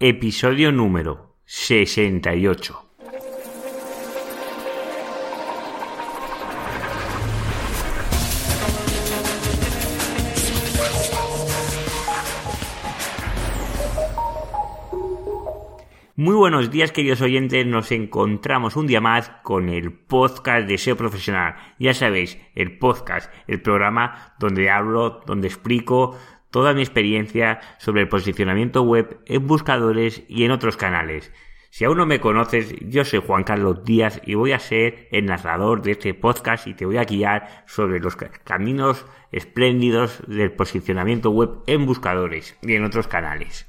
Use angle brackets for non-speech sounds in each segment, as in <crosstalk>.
Episodio número 68. Muy buenos días queridos oyentes, nos encontramos un día más con el podcast de SEO Profesional. Ya sabéis, el podcast, el programa donde hablo, donde explico toda mi experiencia sobre el posicionamiento web en buscadores y en otros canales. Si aún no me conoces, yo soy Juan Carlos Díaz y voy a ser el narrador de este podcast y te voy a guiar sobre los caminos espléndidos del posicionamiento web en buscadores y en otros canales.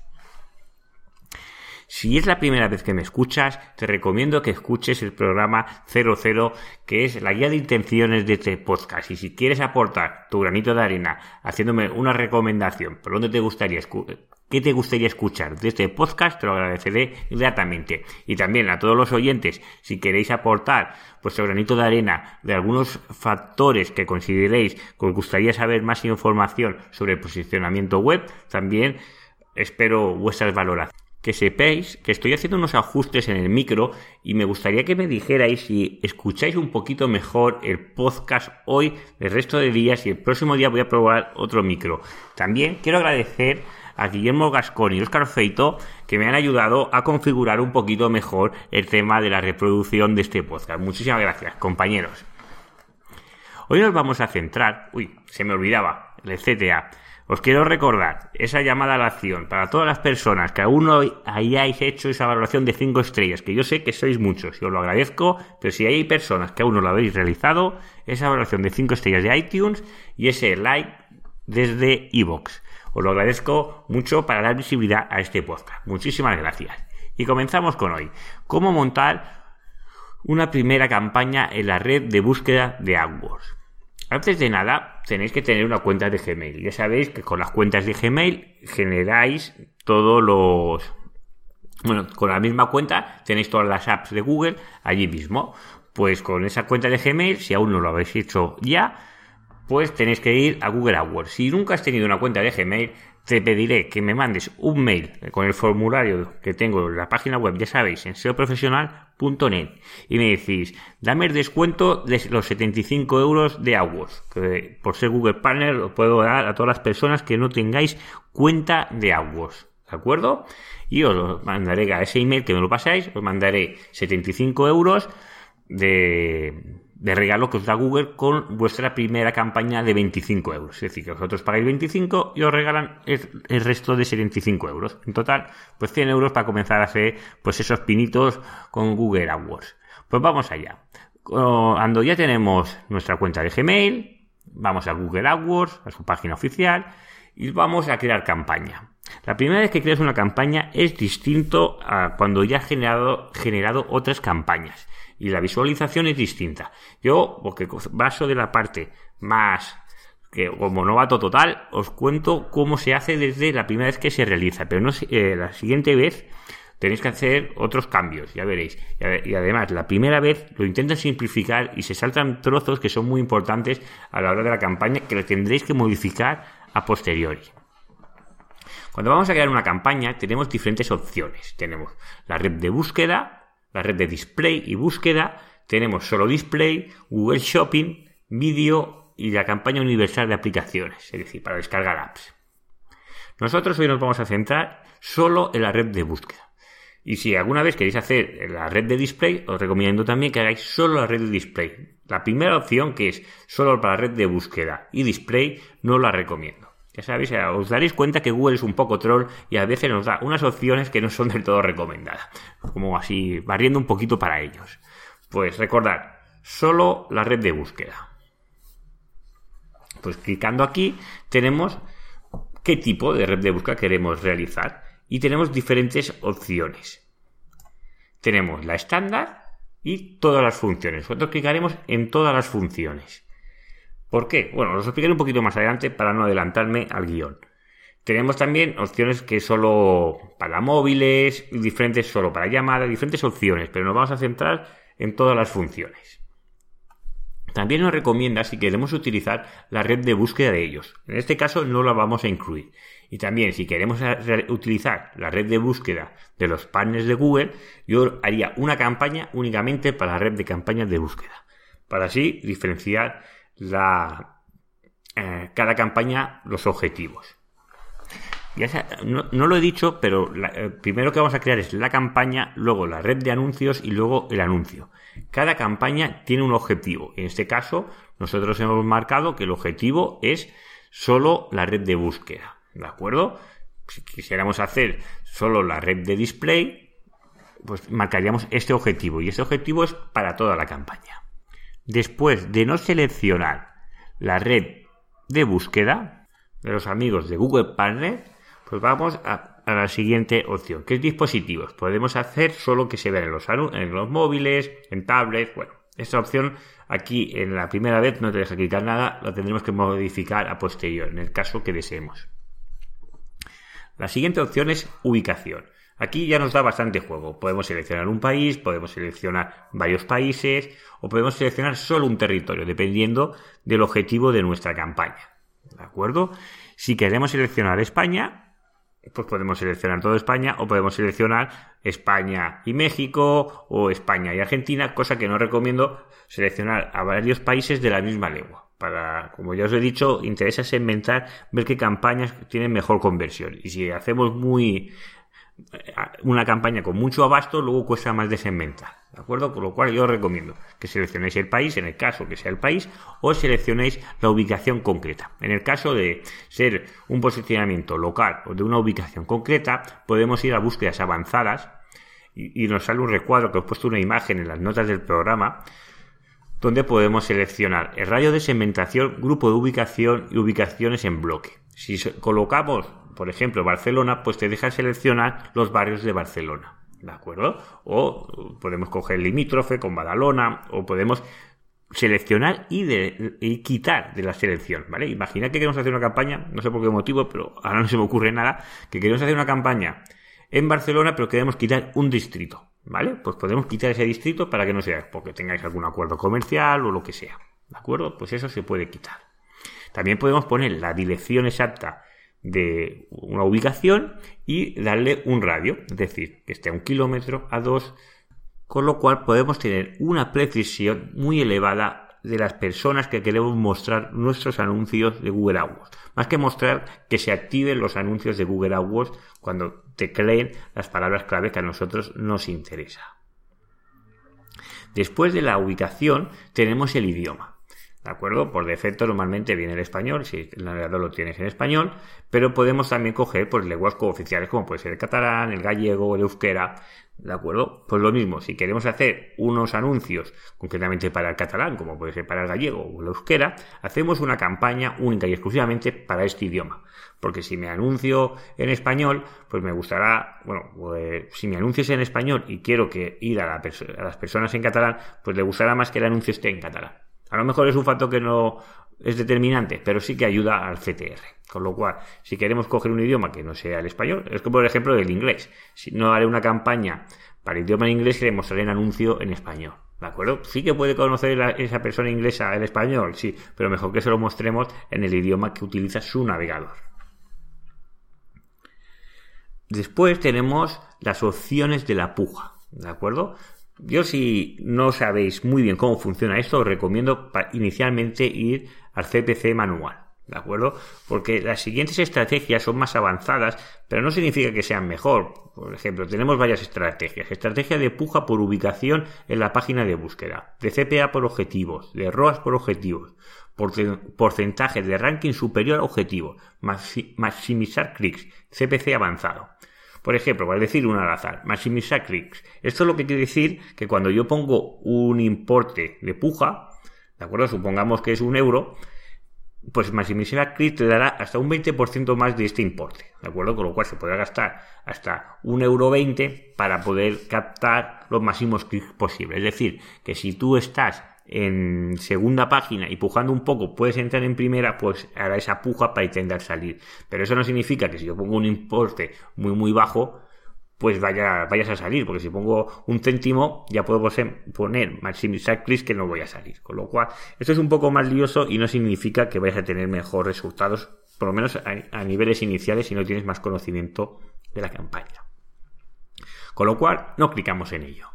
Si es la primera vez que me escuchas, te recomiendo que escuches el programa 00, que es la guía de intenciones de este podcast. Y si quieres aportar tu granito de arena haciéndome una recomendación por dónde te gustaría qué te gustaría escuchar de este podcast, te lo agradeceré inmediatamente. Y también a todos los oyentes, si queréis aportar vuestro granito de arena de algunos factores que consideréis que os gustaría saber más información sobre el posicionamiento web, también espero vuestras valoraciones que sepáis que estoy haciendo unos ajustes en el micro y me gustaría que me dijerais si escucháis un poquito mejor el podcast hoy, el resto de días y el próximo día voy a probar otro micro. También quiero agradecer a Guillermo Gascón y Oscar Feito que me han ayudado a configurar un poquito mejor el tema de la reproducción de este podcast. Muchísimas gracias, compañeros. Hoy nos vamos a centrar, uy, se me olvidaba, el CTA os quiero recordar esa llamada a la acción para todas las personas que aún no hayáis hecho esa valoración de 5 estrellas, que yo sé que sois muchos y os lo agradezco, pero si hay personas que aún no lo habéis realizado, esa valoración de 5 estrellas de iTunes y ese like desde iVoox. Os lo agradezco mucho para dar visibilidad a este podcast. Muchísimas gracias. Y comenzamos con hoy. ¿Cómo montar una primera campaña en la red de búsqueda de AdWords? Antes de nada, tenéis que tener una cuenta de Gmail. Ya sabéis que con las cuentas de Gmail generáis todos los... Bueno, con la misma cuenta tenéis todas las apps de Google allí mismo. Pues con esa cuenta de Gmail, si aún no lo habéis hecho ya, pues tenéis que ir a Google AdWords. Si nunca has tenido una cuenta de Gmail, te pediré que me mandes un mail con el formulario que tengo en la página web, ya sabéis, en seoprofesional.net y me decís, dame el descuento de los 75 euros de AdWords, que por ser Google Partner lo puedo dar a todas las personas que no tengáis cuenta de AdWords, ¿de acuerdo? Y os mandaré a ese email que me lo pasáis, os mandaré 75 euros de de regalo que os da Google con vuestra primera campaña de 25 euros. Es decir, que vosotros pagáis 25 y os regalan el, resto de 75 euros. En total, pues 100 euros para comenzar a hacer pues esos pinitos con Google AdWords. Pues vamos allá. Cuando ya tenemos nuestra cuenta de Gmail, vamos a Google AdWords, a su página oficial, y vamos a crear campaña. La primera vez que creas una campaña es distinto a cuando ya has generado, generado otras campañas y la visualización es distinta. Yo, porque baso de la parte más que como novato total, os cuento cómo se hace desde la primera vez que se realiza, pero no eh, la siguiente vez tenéis que hacer otros cambios, ya veréis. Y, además, la primera vez lo intentan simplificar y se saltan trozos que son muy importantes a la hora de la campaña que lo tendréis que modificar a posteriori. Cuando vamos a crear una campaña tenemos diferentes opciones. Tenemos la red de búsqueda, la red de display y búsqueda, tenemos solo display, Google Shopping, vídeo y la campaña universal de aplicaciones, es decir, para descargar apps. Nosotros hoy nos vamos a centrar solo en la red de búsqueda. Y si alguna vez queréis hacer la red de display, os recomiendo también que hagáis solo la red de display. La primera opción, que es solo para la red de búsqueda y display, no la recomiendo. Ya sabéis, os daréis cuenta que Google es un poco troll y a veces nos da unas opciones que no son del todo recomendadas. Como así, barriendo un poquito para ellos. Pues recordad, solo la red de búsqueda. Pues clicando aquí tenemos qué tipo de red de búsqueda queremos realizar y tenemos diferentes opciones. Tenemos la estándar y todas las funciones. Nosotros clicaremos en todas las funciones. ¿Por qué? Bueno, os explicaré un poquito más adelante para no adelantarme al guion. Tenemos también opciones que solo para móviles, diferentes solo para llamadas, diferentes opciones, pero nos vamos a centrar en todas las funciones. También nos recomienda si queremos utilizar la red de búsqueda de ellos. En este caso no la vamos a incluir. Y también, si queremos utilizar la red de búsqueda de los partners de Google, yo haría una campaña únicamente para la red de campañas de búsqueda. Para así diferenciar la, eh, cada campaña los objetivos. no, lo he dicho, pero eh, primero que vamos a crear es la campaña, luego la red de anuncios y luego el anuncio. Cada campaña tiene un objetivo. En este caso, nosotros hemos marcado que el objetivo es solo la red de búsqueda. ¿De acuerdo? Si quisiéramos hacer solo la red de display, pues marcaríamos este objetivo. Y este objetivo es para toda la campaña. Después de no seleccionar la red de búsqueda de los amigos de Google Partner, pues vamos a, la siguiente opción, que es dispositivos. Podemos hacer solo que se vean en los, en los móviles, en tablets. Bueno, esta opción aquí en la primera vez no te deja clicar nada, lo tendremos que modificar a posterior, en el caso que deseemos. La siguiente opción es ubicación. Aquí ya nos da bastante juego. Podemos seleccionar un país, podemos seleccionar varios países o podemos seleccionar solo un territorio, dependiendo del objetivo de nuestra campaña. ¿De acuerdo? Si queremos seleccionar España, pues podemos seleccionar toda España o podemos seleccionar España y México o España y Argentina, cosa que no recomiendo seleccionar a varios países de la misma lengua para, como ya os he dicho, interesa segmentar, ver qué campañas tienen mejor conversión. Y si hacemos muy una campaña con mucho abasto, luego cuesta más de segmentar. ¿De acuerdo? Con lo cual yo os recomiendo que seleccionéis el país, en el caso que sea el país, o seleccionéis la ubicación concreta. En el caso de ser un posicionamiento local o de una ubicación concreta, podemos ir a búsquedas avanzadas y, y nos sale un recuadro que os he puesto una imagen en las notas del programa donde podemos seleccionar el radio de segmentación, grupo de ubicación y ubicaciones en bloque. Si colocamos, por ejemplo, Barcelona, pues te deja seleccionar los barrios de Barcelona. ¿De acuerdo? O podemos coger limítrofe con Badalona, o podemos seleccionar y, y, quitar de la selección, ¿vale? Imagina que queremos hacer una campaña, no sé por qué motivo, pero ahora no se me ocurre nada, que queremos hacer una campaña en Barcelona, pero queremos quitar un distrito. ¿Vale? Pues podemos quitar ese distrito para que no sea porque tengáis algún acuerdo comercial o lo que sea. ¿De acuerdo? Pues eso se puede quitar. También podemos poner la dirección exacta de una ubicación y darle un radio, es decir, que esté a un kilómetro, a dos, con lo cual podemos tener una precisión muy elevada de las personas que queremos mostrar nuestros anuncios de Google AdWords. Más que mostrar que se activen los anuncios de Google AdWords cuando te creen las palabras clave que a nosotros nos interesa. Después de la ubicación tenemos el idioma. ¿De acuerdo? Por defecto normalmente viene el español, si el navegador lo tienes en español, pero podemos también coger pues, lenguas cooficiales como puede ser el catalán, el gallego, el euskera, ¿De acuerdo? Pues lo mismo, si queremos hacer unos anuncios concretamente para el catalán, como puede ser para el gallego o la euskera, hacemos una campaña única y exclusivamente para este idioma. Porque si me anuncio en español, pues me gustará, bueno, pues si mi anuncio es en español y quiero que ir a, a las personas en catalán, pues le gustará más que el anuncio esté en catalán. A lo mejor es un factor que no es determinante, pero sí que ayuda al CTR. Con lo cual, si queremos coger un idioma que no sea el español, es como por ejemplo el inglés. Si no haré una campaña para el idioma en inglés, le mostraré un anuncio en español. ¿De acuerdo? Sí que puede conocer esa persona inglesa el español, sí, pero mejor que se lo mostremos en el idioma que utiliza su navegador. Después tenemos las opciones de la puja, ¿de acuerdo? Yo si no sabéis muy bien cómo funciona esto, os recomiendo inicialmente ir al CPC manual. ¿De acuerdo? Porque las siguientes estrategias son más avanzadas, pero no significa que sean mejor. Por ejemplo, tenemos varias estrategias. Estrategia de puja por ubicación en la página de búsqueda, de CPA por objetivos, de ROAS por objetivos, porcentaje de ranking superior a objetivo, maximizar clics, CPC avanzado. Por ejemplo, para decir un al azar, maximizar clics. Esto es lo que quiere decir que cuando yo pongo un importe de puja, ¿de acuerdo? Supongamos que es un euro, pues maximizar clics te dará hasta un 20% más de este importe, ¿de acuerdo? Con lo cual se podrá gastar hasta un euro 20 para poder captar los máximos clics posibles. Es decir, que si tú estás en segunda página y pujando un poco puedes entrar en primera, pues hará esa puja para intentar salir. Pero eso no significa que si yo pongo un importe muy muy bajo, pues vaya, vayas a salir, porque si pongo un céntimo ya puedo poner maximizar clics que no voy a salir. Con lo cual, esto es un poco más lioso y no significa que vayas a tener mejores resultados por lo menos a, niveles iniciales si no tienes más conocimiento de la campaña. Con lo cual, no clicamos en ello.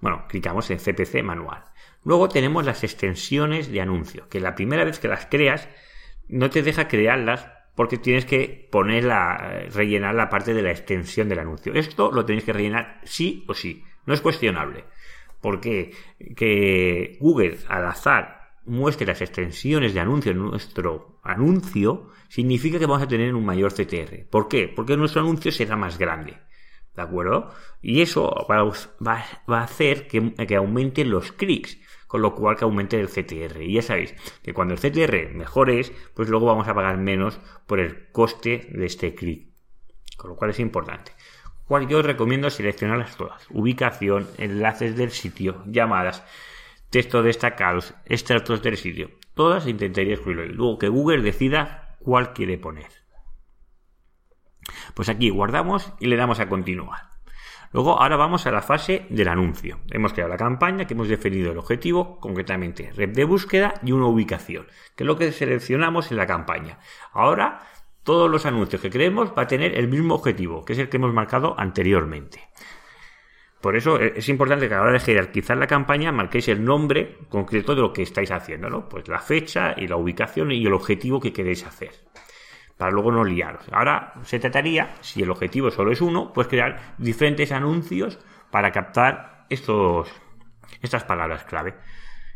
Bueno, clicamos en CPC manual. Luego tenemos las extensiones de anuncio, que la primera vez que las creas no te deja crearlas porque tienes que poner la, rellenar la parte de la extensión del anuncio. Esto lo tenéis que rellenar sí o sí, no es cuestionable. Porque que Google al azar muestre las extensiones de anuncio en nuestro anuncio, significa que vamos a tener un mayor CTR. ¿Por qué? Porque nuestro anuncio será más grande. ¿De acuerdo? Y eso va, a hacer que, que aumenten los clics con lo cual que aumente el CTR. Y ya sabéis que cuando el CTR mejore, pues luego vamos a pagar menos por el coste de este clic. Con lo cual es importante. Cual yo os recomiendo seleccionarlas todas. Ubicación, enlaces del sitio, llamadas, texto destacados, extractos del sitio. Todas intentaría excluirlo. Y luego que Google decida cuál quiere poner. Pues aquí guardamos y le damos a continuar. Luego, ahora vamos a la fase del anuncio. Hemos creado la campaña, que hemos definido el objetivo, concretamente red de búsqueda y una ubicación, que es lo que seleccionamos en la campaña. Ahora, todos los anuncios que creemos va a tener el mismo objetivo, que es el que hemos marcado anteriormente. Por eso eh, es importante que a la hora de jerarquizar la campaña marquéis el nombre concreto de lo que estáis haciendo, ¿no? Pues la fecha y la ubicación y el objetivo que queréis hacer para luego no liaros. Ahora se trataría, si el objetivo solo es uno, pues crear diferentes anuncios para captar estos, estas palabras clave.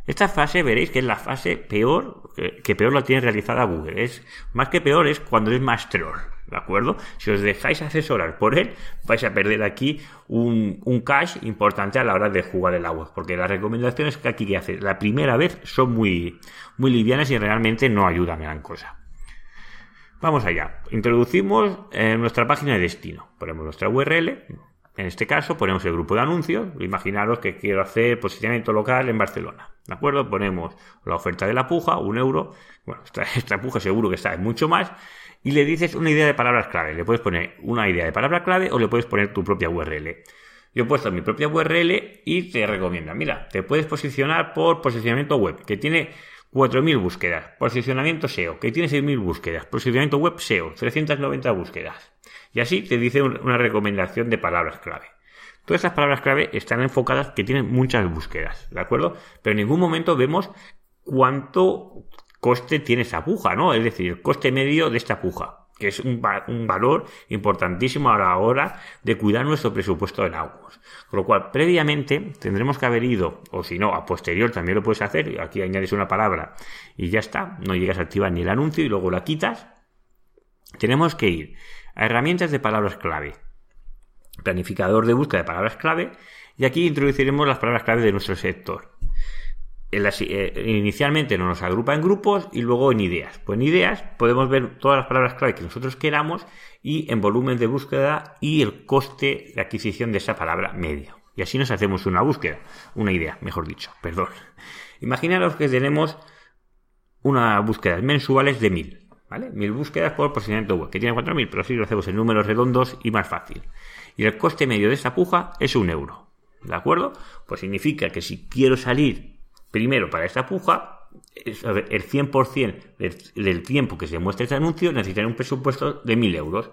Esta fase veréis que es la fase peor, que peor la tiene realizada Google. Es más que peor es cuando es más troll, ¿de acuerdo? Si os dejáis asesorar por él, vais a perder aquí un, un cache importante a la hora de jugar el agua. Porque las recomendaciones que aquí que hace la primera vez son muy, muy livianas y realmente no ayudan a gran cosa. Vamos allá. Introducimos eh, nuestra página de destino. Ponemos nuestra URL. En este caso ponemos el grupo de anuncios. Imaginaros que quiero hacer posicionamiento local en Barcelona. ¿De acuerdo? Ponemos la oferta de la puja, un euro. Bueno, esta, <laughs> puja seguro que en mucho más. Y le dices una idea de palabras clave. Le puedes poner una idea de palabra clave o le puedes poner tu propia URL. Yo he puesto mi propia URL y te recomienda, mira, te puedes posicionar por posicionamiento web, que tiene 4.000 búsquedas. Posicionamiento SEO, que tiene 6.000 búsquedas. Posicionamiento web SEO, 390 búsquedas. Y así te dice una recomendación de palabras clave. Todas estas palabras clave están enfocadas que tienen muchas búsquedas, ¿de acuerdo? Pero en ningún momento vemos cuánto coste tiene esa puja, ¿no? Es decir, coste medio de esta puja que es un, valor importantísimo a la hora de cuidar nuestro presupuesto en aguas. Con lo cual, previamente tendremos que haber ido, o si no, a posterior también lo puedes hacer, aquí añades una palabra y ya está, no llegas a activar ni el anuncio y luego la quitas. Tenemos que ir a herramientas de palabras clave, planificador de búsqueda de palabras clave, y aquí introduciremos las palabras clave de nuestro sector. Eh, inicialmente nos agrupa en grupos y luego en ideas. Pues en ideas podemos ver todas las palabras clave que nosotros queramos y en volumen de búsqueda y el coste de adquisición de esa palabra medio. Y así nos hacemos una búsqueda, una idea, mejor dicho, perdón. Imaginaros que tenemos unas búsquedas mensuales de mil, ¿vale? Mil búsquedas por posicionamiento web, que tiene 4000, pero si lo hacemos en números redondos y más fácil. Y el coste medio de esa puja es un euro, ¿de acuerdo? Pues significa que si quiero salir Primero, para esta puja, el 100% del, tiempo que se muestra este anuncio necesitará un presupuesto de 1.000 euros.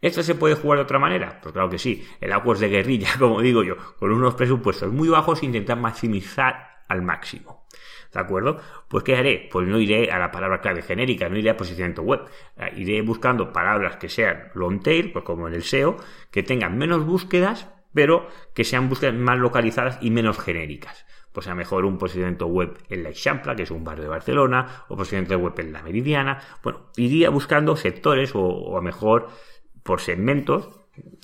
¿Esto se puede jugar de otra manera? Pues claro que sí. El es de guerrilla, <laughs> como digo yo, con unos presupuestos muy bajos, intentar maximizar al máximo. ¿De acuerdo? Pues ¿qué haré? Pues no iré a la palabra clave genérica, no iré a posicionamiento web. Eh, iré buscando palabras que sean long tail, pues como en el SEO, que tengan menos búsquedas, pero que sean búsquedas más localizadas y menos genéricas pues a mejor un posicionamiento web en la Eixampla, que es un barrio de Barcelona, o posicionamiento web en la Meridiana. Bueno, iría buscando sectores o, a mejor por segmentos.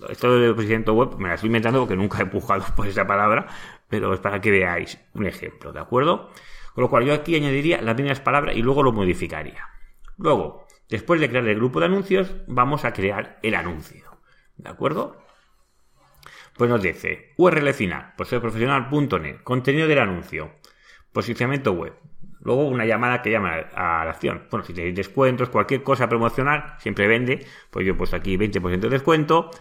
Esto de posicionamiento web me la estoy inventando porque nunca he empujado <laughs> por esa palabra, pero es para que veáis un ejemplo, ¿de acuerdo? Con lo cual yo aquí añadiría las mismas palabras y luego lo modificaría. Luego, después de crear el grupo de anuncios, vamos a crear el anuncio. ¿De acuerdo? Pues nos dice URL final, profesional.net, contenido del anuncio, posicionamiento web. Luego una llamada que llama a la acción. Bueno, si tenéis descuentos, cualquier cosa promocional, siempre vende. Pues yo he puesto aquí 20% de descuento.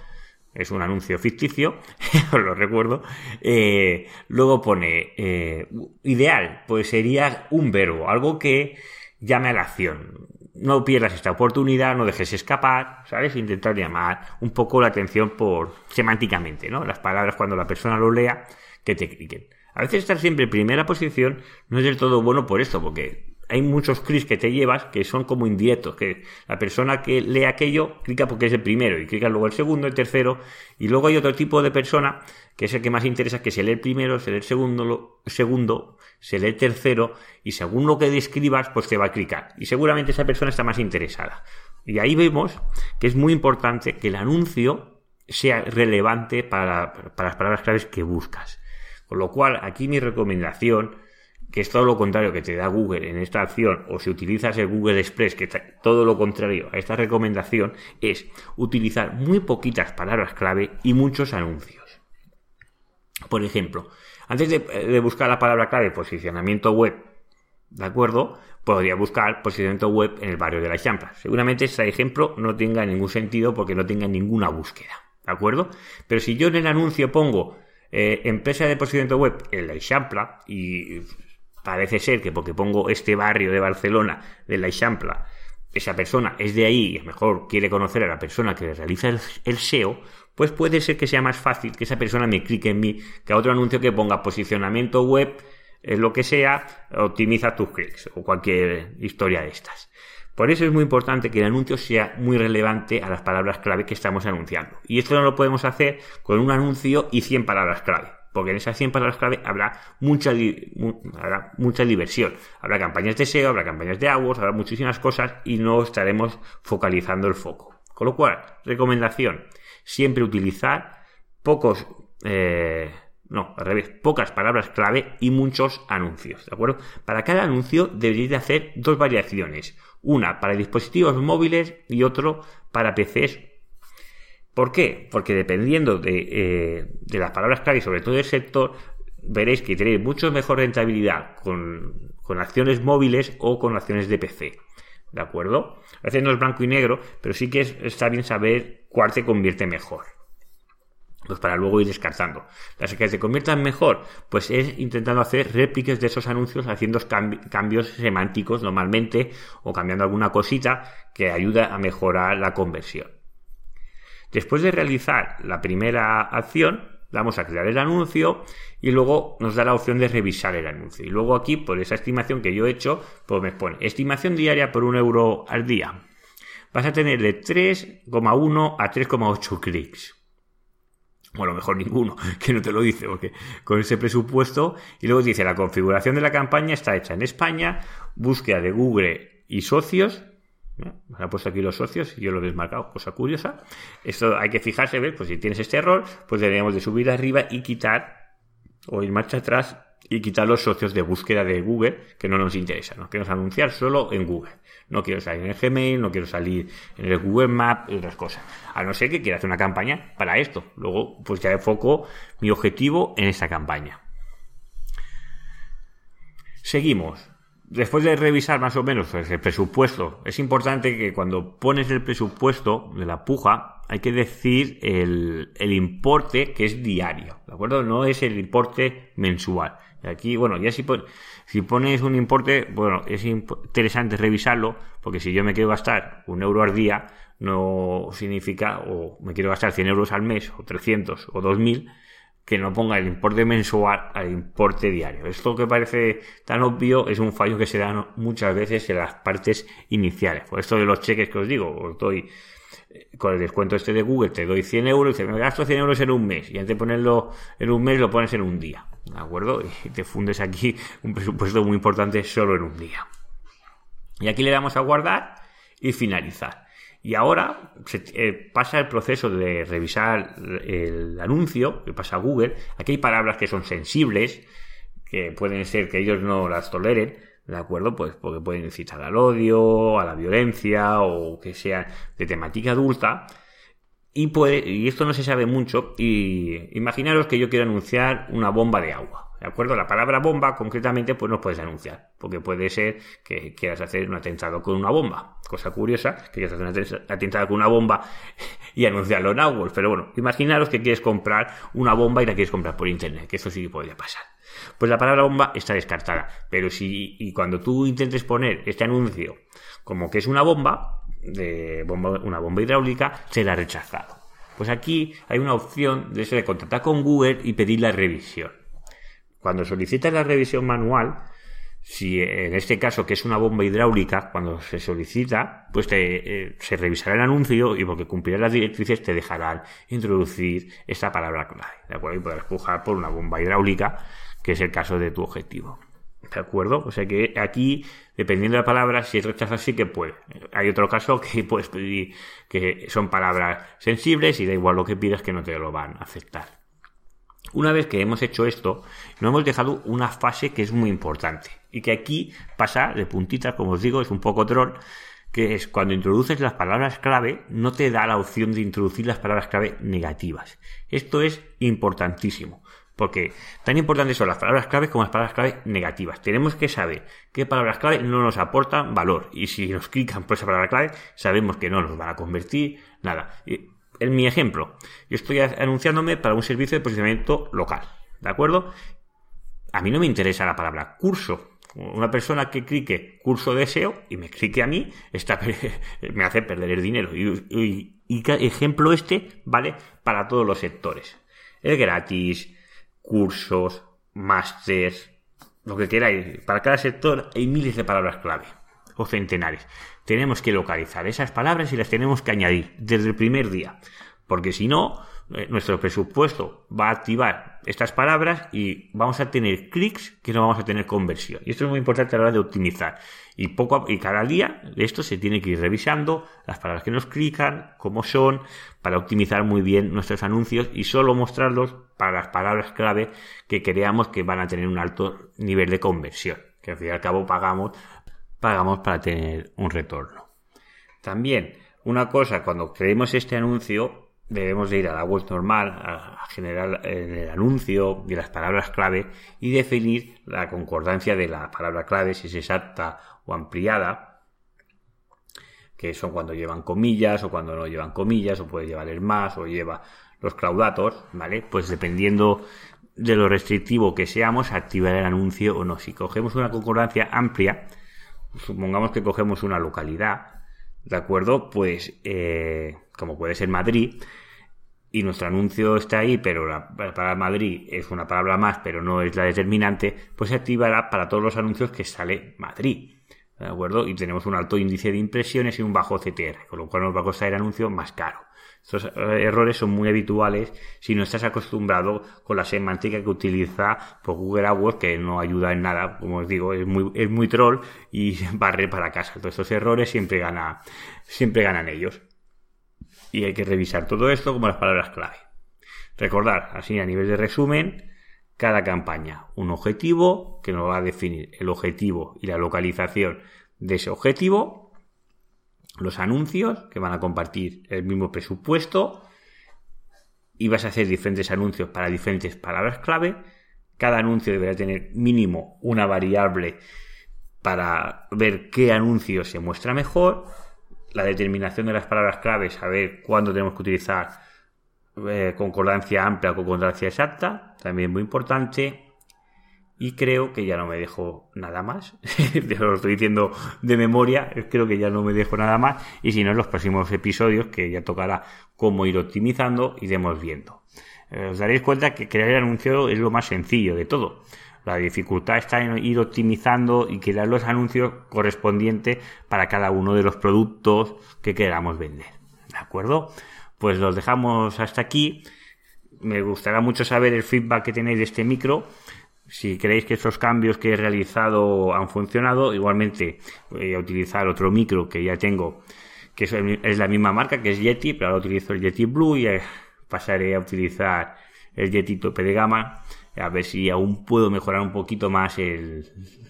Es un anuncio ficticio, <laughs> os lo recuerdo. Eh, luego pone eh, ideal, pues sería un verbo, algo que llame a la acción no pierdas esta oportunidad, no dejes escapar, ¿sabes? Intentar llamar un poco la atención por semánticamente, ¿no? Las palabras cuando la persona lo lea, que te cliquen. A veces estar siempre en primera posición no es del todo bueno por esto, porque hay muchos clics que te llevas que son como indirectos, que la persona que lee aquello clica porque es el primero y clica luego el segundo, el tercero, y luego hay otro tipo de persona que es el que más interesa, que se lee el primero, se lee el segundo, segundo, se lee el tercero, y según lo que describas, pues te va a clicar. Y seguramente esa persona está más interesada. Y ahí vemos que es muy importante que el anuncio sea relevante para, para las palabras claves que buscas. Con lo cual, aquí mi recomendación que es todo lo contrario que te da Google en esta acción, o si utilizas el Google Express, que todo lo contrario a esta recomendación, es utilizar muy poquitas palabras clave y muchos anuncios. Por ejemplo, antes de, buscar la palabra clave posicionamiento web, ¿de acuerdo? Podría buscar posicionamiento web en el barrio de la Champla. Seguramente este ejemplo no tenga ningún sentido porque no tenga ninguna búsqueda, ¿de acuerdo? Pero si yo en el anuncio pongo eh, empresa de posicionamiento web en la Champla y parece ser que porque pongo este barrio de Barcelona, de la Eixampla, esa persona es de ahí y a lo mejor quiere conocer a la persona que realiza el, SEO, pues puede ser que sea más fácil que esa persona me clique en mí que a otro anuncio que ponga posicionamiento web, eh, lo que sea, optimiza tus clics o cualquier historia de estas. Por eso es muy importante que el anuncio sea muy relevante a las palabras clave que estamos anunciando. Y esto no lo podemos hacer con un anuncio y 100 palabras clave porque en esas 100 palabras clave habrá mucha, mucha diversión. Habrá campañas de SEO, habrá campañas de AdWords, habrá muchísimas cosas y no estaremos focalizando el foco. Con lo cual, recomendación, siempre utilizar pocos, eh, no, al revés, pocas palabras clave y muchos anuncios, ¿de acuerdo? Para cada anuncio deberéis de hacer dos variaciones, una para dispositivos móviles y otro para PCs ¿Por qué? Porque dependiendo eh, de, las palabras clave y sobre todo del sector, veréis que tenéis mucho mejor rentabilidad con, acciones móviles o con acciones de PC. ¿De acuerdo? A veces no es blanco y negro, pero sí que está bien saber cuál se convierte mejor. Pues para luego ir descartando. Las que se conviertan mejor, pues es intentando hacer réplicas de esos anuncios, haciendo cambios semánticos normalmente o cambiando alguna cosita que ayuda a mejorar la conversión. Después de realizar la primera acción, damos a crear el anuncio y luego nos da la opción de revisar el anuncio. Y luego aquí, por esa estimación que yo he hecho, pues me pone estimación diaria por un euro al día. Vas a tener de 3,1 a 3,8 clics. Bueno, mejor ninguno, <laughs> que no te lo dice, porque con ese presupuesto. Y luego dice, la configuración de la campaña está hecha en España, búsqueda de Google y socios, me ha puesto aquí los socios y yo lo he desmarcado, cosa curiosa. Esto hay que fijarse, ¿ves? Pues si tienes este error, pues deberíamos de subir arriba y quitar, o ir marcha atrás y quitar los socios de búsqueda de Google que no nos interesan. Nos queremos anunciar solo en Google. No quiero salir en el Gmail, no quiero salir en el Google Maps y otras cosas. A no ser que quiera hacer una campaña para esto. Luego, pues ya enfoco mi objetivo en esa campaña. Seguimos después de revisar más o menos el presupuesto, es importante que cuando pones el presupuesto de la puja, hay que decir el, importe que es diario, ¿de acuerdo? No es el importe mensual. Aquí, bueno, ya si, si pones un importe, bueno, es interesante revisarlo, porque si yo me quiero gastar un euro al día, no significa, o me quiero gastar 100 euros al mes, o 300, o 2000, que no ponga el importe mensual al importe diario. Esto que parece tan obvio es un fallo que se da muchas veces en las partes iniciales. Por esto de los cheques que os digo, os doy eh, con el descuento este de Google, te doy 100 euros y te me gasto 100 euros en un mes. Y antes de ponerlo en un mes, lo pones en un día. ¿De acuerdo? <laughs> Y te fundes aquí un presupuesto muy importante solo en un día. Y aquí le damos a guardar y finalizar. Y ahora se, eh, pasa el proceso de revisar el anuncio, que pasa a Google. Aquí hay palabras que son sensibles, que pueden ser que ellos no las toleren, ¿de acuerdo? Pues porque pueden incitar al odio, a la violencia o que sean de temática adulta. Y, puede, y esto no se sabe mucho. Y imaginaros que yo quiero anunciar una bomba de agua. ¿De acuerdo? La palabra bomba, concretamente, pues no puedes anunciar, porque puede ser que quieras hacer un atentado con una bomba. Cosa curiosa, que quieras hacer un atentado con una bomba y anunciarlo en AdWords. Pero bueno, imaginaros que quieres comprar una bomba y la quieres comprar por internet, que eso sí podría pasar. Pues la palabra bomba está descartada. Pero si y cuando tú intentes poner este anuncio como que es una bomba, de bomba, una bomba hidráulica, será rechazado. Pues aquí hay una opción de eso de contactar con Google y pedir la revisión. Cuando solicitas la revisión manual, si en este caso que es una bomba hidráulica, cuando se solicita, pues eh, se revisará el anuncio y porque cumplirá las directrices te dejarán introducir esta palabra clave, ¿de acuerdo? Y podrás pujar por una bomba hidráulica, que es el caso de tu objetivo. ¿De acuerdo? O sea que aquí, dependiendo de la palabra, si es rechazado sí que puede. Hay otro caso <laughs> que puedes pedir que son palabras sensibles y da igual lo que pidas que no te lo van a aceptar. Una vez que hemos hecho esto, nos hemos dejado una fase que es muy importante y que aquí pasa de puntitas, como os digo, es un poco troll, que es cuando introduces las palabras clave, no te da la opción de introducir las palabras clave negativas. Esto es importantísimo, porque tan importantes son las palabras clave como las palabras clave negativas. Tenemos que saber qué palabras clave no nos aportan valor y si nos clican por esa palabra clave, sabemos que no nos van a convertir nada en mi ejemplo, yo estoy anunciándome para un servicio de posicionamiento local, ¿de acuerdo? A mí no me interesa la palabra curso. Una persona que clique curso de SEO y me clique a mí, está, <laughs> me hace perder el dinero. Y, ejemplo este vale para todos los sectores. Es gratis, cursos, másters, lo que queráis. Para cada sector hay miles de palabras clave o centenares tenemos que localizar esas palabras y las tenemos que añadir desde el primer día. Porque si no, eh, nuestro presupuesto va a activar estas palabras y vamos a tener clics que no vamos a tener conversión. Y esto es muy importante a la hora de optimizar. Y poco y cada día esto se tiene que ir revisando las palabras que nos clican, cómo son, para optimizar muy bien nuestros anuncios y solo mostrarlos para las palabras clave que creamos que van a tener un alto nivel de conversión. Que al fin y al cabo pagamos pagamos para tener un retorno. También, una cosa, cuando creemos este anuncio, debemos de ir a la web normal, a generar el anuncio y las palabras clave y definir la concordancia de la palabra clave, si es exacta o ampliada, que son cuando llevan comillas o cuando no llevan comillas, o puede llevar el más o lleva los claudatos, ¿vale? Pues dependiendo de lo restrictivo que seamos, activar el anuncio o no. Si cogemos una concordancia amplia, supongamos que cogemos una localidad, ¿de acuerdo? Pues, eh, como puede ser Madrid, y nuestro anuncio está ahí, pero la palabra Madrid es una palabra más, pero no es la determinante, pues se activará para todos los anuncios que sale Madrid. ¿De acuerdo? Y tenemos un alto índice de impresiones y un bajo CTR, con lo cual nos va a costar el anuncio más caro. Estos errores son muy habituales si no estás acostumbrado con la semántica que utiliza pues, Google AdWords, que no ayuda en nada, como os digo, es muy, es muy troll y <laughs> barre para casa. Todos estos errores siempre gana, siempre ganan ellos. Y hay que revisar todo esto como las palabras clave. Recordar, así a nivel de resumen, cada campaña un objetivo que nos va a definir el objetivo y la localización de ese objetivo los anuncios que van a compartir el mismo presupuesto y vas a hacer diferentes anuncios para diferentes palabras clave. Cada anuncio deberá tener mínimo una variable para ver qué anuncio se muestra mejor. La determinación de las palabras clave, saber cuándo tenemos que utilizar eh, concordancia amplia o concordancia exacta, también muy importante. Y creo que ya no me dejo nada más. <laughs> lo estoy diciendo de memoria, creo que ya no me dejo nada más. Y si no, en los próximos episodios, que ya tocará cómo ir optimizando, iremos viendo. Eh, os daréis cuenta que crear el anuncio es lo más sencillo de todo. La dificultad está en ir optimizando y crear los anuncios correspondientes para cada uno de los productos que queramos vender. ¿De acuerdo? Pues los dejamos hasta aquí. Me gustará mucho saber el feedback que tenéis de este micro si creéis que estos cambios que he realizado han funcionado, igualmente voy a utilizar otro micro que ya tengo, que es, la misma marca, que es Yeti, pero ahora utilizo el Yeti Blue y eh, pasaré a utilizar el Yeti tope de gama, a ver si aún puedo mejorar un poquito más el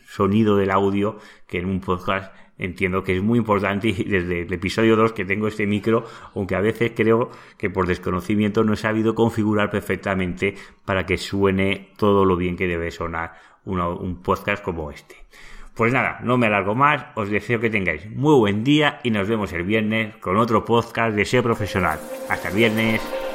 sonido del audio, que en un podcast entiendo que es muy importante y desde el episodio 2 que tengo este micro, aunque a veces creo que por desconocimiento no he sabido configurar perfectamente para que suene todo lo bien que debe sonar un podcast como este. Pues nada, no me alargo más, os deseo que tengáis muy buen día y nos vemos el viernes con otro podcast de SEO profesional. Hasta viernes.